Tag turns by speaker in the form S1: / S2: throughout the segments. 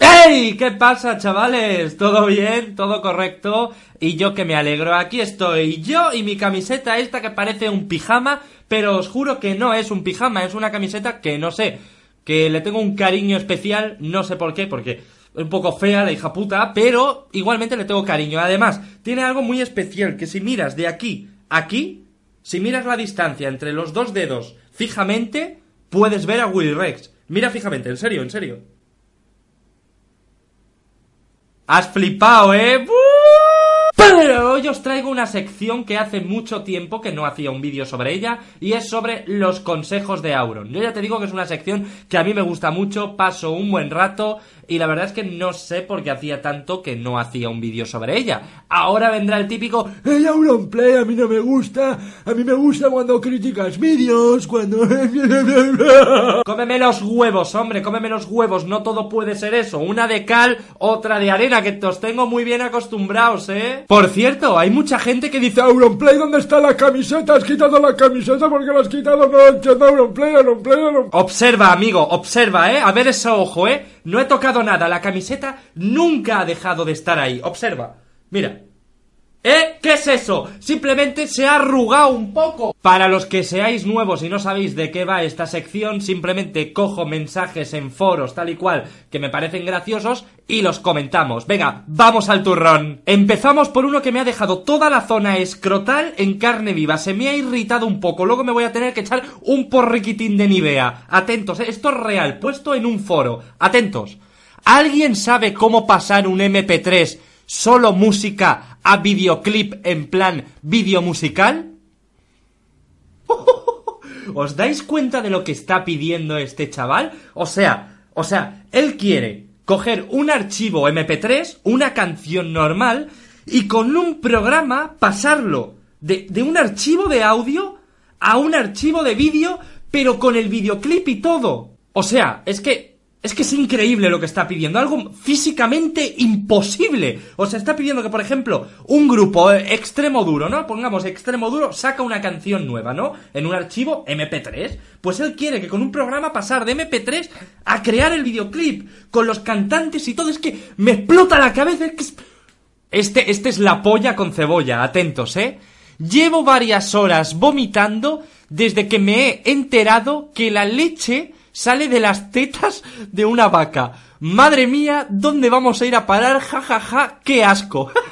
S1: ¡Hey! ¿Qué pasa, chavales? ¿Todo bien? ¿Todo correcto? Y yo que me alegro. Aquí estoy yo y mi camiseta esta que parece un pijama, pero os juro que no es un pijama, es una camiseta que no sé, que le tengo un cariño especial, no sé por qué, porque es un poco fea la hija puta, pero igualmente le tengo cariño. Además, tiene algo muy especial, que si miras de aquí a aquí, si miras la distancia entre los dos dedos fijamente, puedes ver a Willy Rex. Mira fijamente, en serio, en serio. Has flipado, ¿eh? Pero hoy os traigo una sección que hace mucho tiempo que no hacía un vídeo sobre ella y es sobre los consejos de Auron. Yo ya te digo que es una sección que a mí me gusta mucho, paso un buen rato y la verdad es que no sé por qué hacía tanto que no hacía un vídeo sobre ella. Ahora vendrá el típico
S2: ¡Hey Auronplay! A mí no me gusta, a mí me gusta cuando criticas vídeos, cuando...
S1: cómeme los huevos, hombre, cómeme los huevos, no todo puede ser eso. Una de cal, otra de arena, que os tengo muy bien acostumbrados, ¿eh? Por cierto, hay mucha gente que dice
S2: Auronplay, ¿dónde está la camiseta? ¿Has quitado la camiseta? porque la has quitado? No Auronplay, Auronplay, Auronplay.
S1: Observa, amigo, observa, ¿eh? A ver ese ojo, ¿eh? No he tocado nada, la camiseta nunca ha dejado de estar ahí. Observa, mira. ¿Eh? ¿Qué es eso? Simplemente se ha arrugado un poco. Para los que seáis nuevos y no sabéis de qué va esta sección, simplemente cojo mensajes en foros tal y cual que me parecen graciosos y los comentamos. Venga, vamos al turrón. Empezamos por uno que me ha dejado toda la zona escrotal en carne viva. Se me ha irritado un poco. Luego me voy a tener que echar un porriquitín de Nivea. Atentos, ¿eh? esto es real, puesto en un foro. Atentos. ¿Alguien sabe cómo pasar un MP3 solo música a videoclip en plan video musical? ¿Os dais cuenta de lo que está pidiendo este chaval? O sea, o sea, él quiere coger un archivo MP3, una canción normal, y con un programa pasarlo de, de un archivo de audio a un archivo de vídeo, pero con el videoclip y todo. O sea, es que es que es increíble lo que está pidiendo, algo físicamente imposible. O sea, está pidiendo que, por ejemplo, un grupo extremo duro, ¿no? Pongamos extremo duro, saca una canción nueva, ¿no? En un archivo MP3. Pues él quiere que con un programa pasar de MP3 a crear el videoclip, con los cantantes y todo. Es que me explota la cabeza, es que Este, este es la polla con cebolla, atentos, ¿eh? Llevo varias horas vomitando desde que me he enterado que la leche sale de las tetas de una vaca. Madre mía, ¿dónde vamos a ir a parar? Ja, ja, ja, qué asco.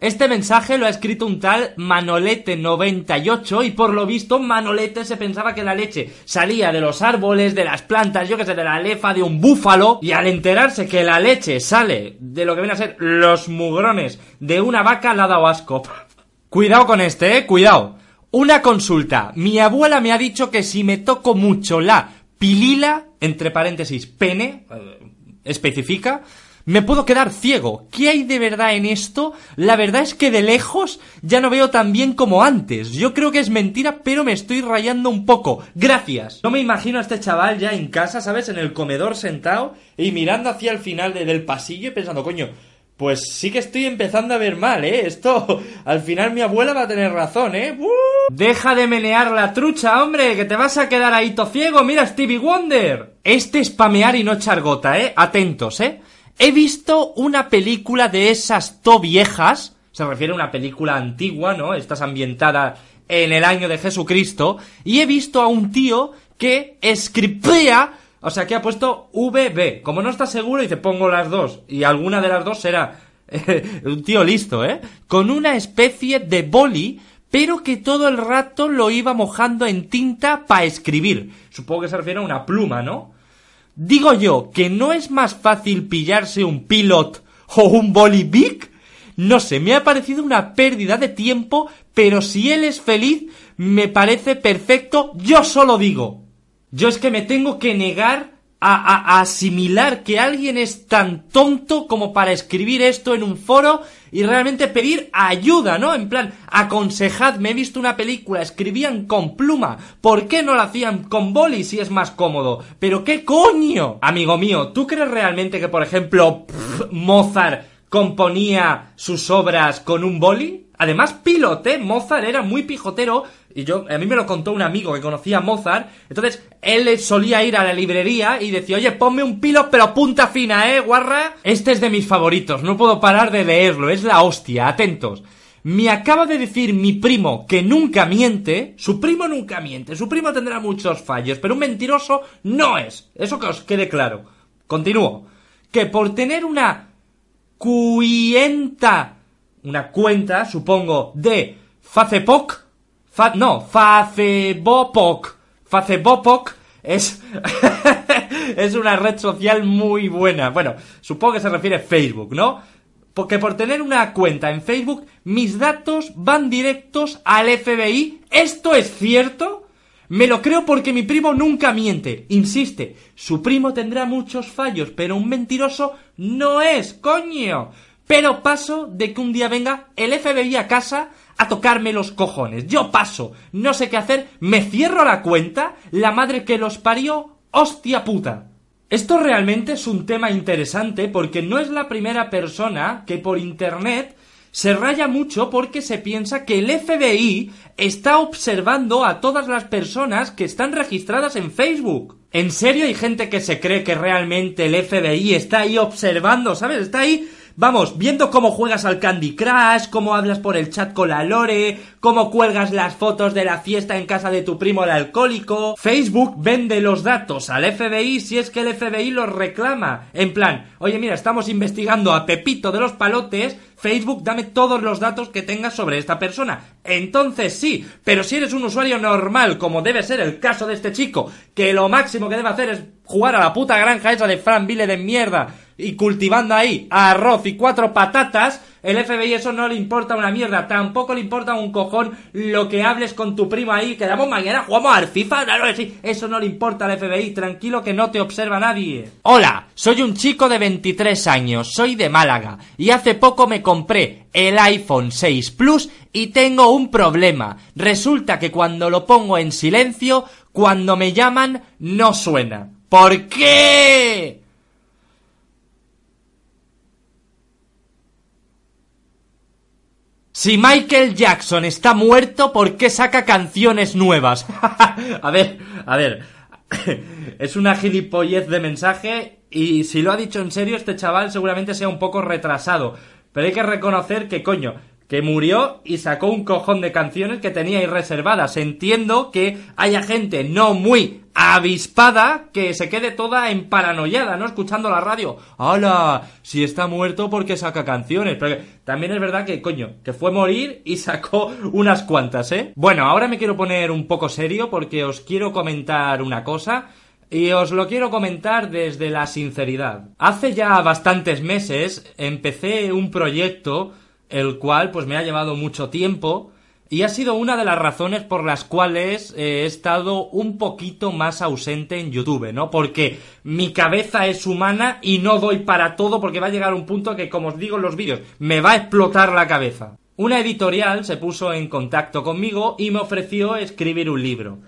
S1: Este mensaje lo ha escrito un tal Manolete98 y por lo visto Manolete se pensaba que la leche salía de los árboles, de las plantas, yo que sé, de la lefa de un búfalo y al enterarse que la leche sale de lo que viene a ser los mugrones de una vaca le ha dado asco. Cuidado con este, eh, cuidado. Una consulta. Mi abuela me ha dicho que si me toco mucho la pilila, entre paréntesis, pene, eh, especifica, me puedo quedar ciego. ¿Qué hay de verdad en esto? La verdad es que de lejos ya no veo tan bien como antes. Yo creo que es mentira, pero me estoy rayando un poco. Gracias. No me imagino a este chaval ya en casa, ¿sabes? En el comedor sentado y mirando hacia el final del pasillo y pensando, coño, pues sí que estoy empezando a ver mal, ¿eh? Esto, al final mi abuela va a tener razón, ¿eh? Deja de menear la trucha, hombre, que te vas a quedar ahí ciego. Mira, Stevie Wonder. Este es pamear y no chargota, ¿eh? Atentos, ¿eh? He visto una película de esas to viejas. Se refiere a una película antigua, ¿no? Estás ambientada en el año de Jesucristo. Y he visto a un tío que escripea o sea, que ha puesto VB. Como no está seguro, dice, pongo las dos. Y alguna de las dos será un tío listo, ¿eh? Con una especie de boli, pero que todo el rato lo iba mojando en tinta para escribir. Supongo que se refiere a una pluma, ¿no? Digo yo, que no es más fácil pillarse un pilot o un boli big. No sé, me ha parecido una pérdida de tiempo, pero si él es feliz, me parece perfecto. Yo solo digo, yo es que me tengo que negar a, asimilar que alguien es tan tonto como para escribir esto en un foro y realmente pedir ayuda, ¿no? En plan, aconsejadme, he visto una película, escribían con pluma, ¿por qué no la hacían con boli si es más cómodo? ¿Pero qué coño? Amigo mío, ¿tú crees realmente que, por ejemplo, Mozart componía sus obras con un boli? Además, pilote, Mozart era muy pijotero y yo, a mí me lo contó un amigo que conocía a Mozart. Entonces, él solía ir a la librería y decía, oye, ponme un pilo, pero punta fina, ¿eh, guarra? Este es de mis favoritos, no puedo parar de leerlo, es la hostia, atentos. Me acaba de decir mi primo que nunca miente. Su primo nunca miente. Su primo tendrá muchos fallos, pero un mentiroso no es. Eso que os quede claro. Continúo. Que por tener una cuenta, una cuenta, supongo, de Facebook, no, Facebook, Facebook es, es una red social muy buena. Bueno, supongo que se refiere a Facebook, ¿no? Porque por tener una cuenta en Facebook, mis datos van directos al FBI. ¿Esto es cierto? Me lo creo porque mi primo nunca miente. Insiste, su primo tendrá muchos fallos, pero un mentiroso no es, coño. Pero paso de que un día venga el FBI a casa tocarme los cojones. Yo paso, no sé qué hacer, me cierro la cuenta, la madre que los parió, hostia puta. Esto realmente es un tema interesante porque no es la primera persona que por internet se raya mucho porque se piensa que el FBI está observando a todas las personas que están registradas en Facebook. ¿En serio hay gente que se cree que realmente el FBI está ahí observando, ¿sabes? Está ahí Vamos, viendo cómo juegas al Candy Crush, cómo hablas por el chat con la Lore, cómo cuelgas las fotos de la fiesta en casa de tu primo el alcohólico. Facebook vende los datos al FBI si es que el FBI los reclama. En plan, oye mira, estamos investigando a Pepito de los Palotes, Facebook dame todos los datos que tengas sobre esta persona. Entonces sí, pero si eres un usuario normal, como debe ser el caso de este chico, que lo máximo que debe hacer es jugar a la puta granja esa de Fran Vile de mierda, y cultivando ahí arroz y cuatro patatas, el FBI eso no le importa una mierda, tampoco le importa un cojón lo que hables con tu primo ahí, quedamos mañana, jugamos al FIFA, eso no le importa al FBI, tranquilo que no te observa nadie. Hola, soy un chico de 23 años, soy de Málaga, y hace poco me compré el iPhone 6 Plus y tengo un problema. Resulta que cuando lo pongo en silencio, cuando me llaman, no suena. ¿Por qué? Si Michael Jackson está muerto, ¿por qué saca canciones nuevas? a ver, a ver. es una gilipollez de mensaje y si lo ha dicho en serio este chaval seguramente sea un poco retrasado. Pero hay que reconocer que coño, que murió y sacó un cojón de canciones que tenía reservadas. Entiendo que haya gente no muy avispada que se quede toda en paranoiada, ¿no? Escuchando la radio. ¡Hala! Si está muerto porque saca canciones. Pero también es verdad que, coño, que fue morir y sacó unas cuantas, ¿eh? Bueno, ahora me quiero poner un poco serio porque os quiero comentar una cosa. Y os lo quiero comentar desde la sinceridad. Hace ya bastantes meses empecé un proyecto el cual pues me ha llevado mucho tiempo y ha sido una de las razones por las cuales eh, he estado un poquito más ausente en YouTube, ¿no? Porque mi cabeza es humana y no doy para todo porque va a llegar un punto que, como os digo en los vídeos, me va a explotar la cabeza. Una editorial se puso en contacto conmigo y me ofreció escribir un libro.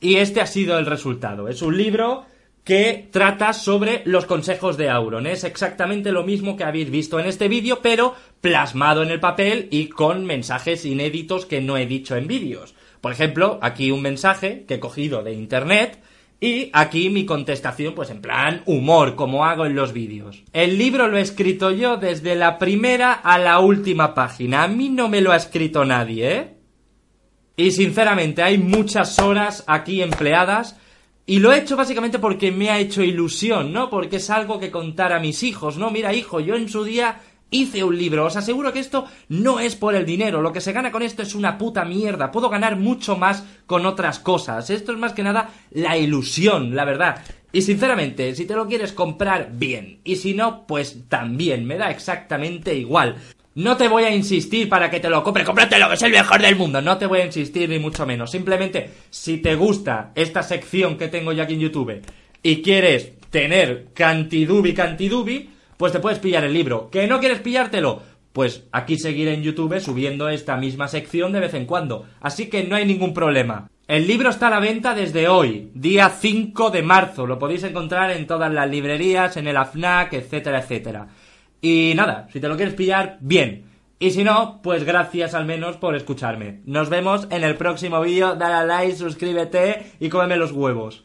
S1: Y este ha sido el resultado. Es un libro que trata sobre los consejos de Auron. Es exactamente lo mismo que habéis visto en este vídeo, pero plasmado en el papel y con mensajes inéditos que no he dicho en vídeos. Por ejemplo, aquí un mensaje que he cogido de internet y aquí mi contestación, pues en plan humor, como hago en los vídeos. El libro lo he escrito yo desde la primera a la última página. A mí no me lo ha escrito nadie, ¿eh? Y sinceramente hay muchas horas aquí empleadas y lo he hecho básicamente porque me ha hecho ilusión, ¿no? Porque es algo que contar a mis hijos, ¿no? Mira, hijo, yo en su día hice un libro. Os aseguro que esto no es por el dinero. Lo que se gana con esto es una puta mierda. Puedo ganar mucho más con otras cosas. Esto es más que nada la ilusión, la verdad. Y sinceramente, si te lo quieres comprar, bien. Y si no, pues también. Me da exactamente igual. No te voy a insistir para que te lo compre, cómpratelo, que es el mejor del mundo. No te voy a insistir ni mucho menos. Simplemente, si te gusta esta sección que tengo yo aquí en YouTube y quieres tener cantidubi cantidubi, pues te puedes pillar el libro. ¿Que no quieres pillártelo? Pues aquí seguiré en YouTube subiendo esta misma sección de vez en cuando. Así que no hay ningún problema. El libro está a la venta desde hoy, día 5 de marzo. Lo podéis encontrar en todas las librerías, en el AFNAC, etcétera, etcétera. Y nada, si te lo quieres pillar, bien. Y si no, pues gracias al menos por escucharme. Nos vemos en el próximo vídeo. Dale a like, suscríbete y cómeme los huevos.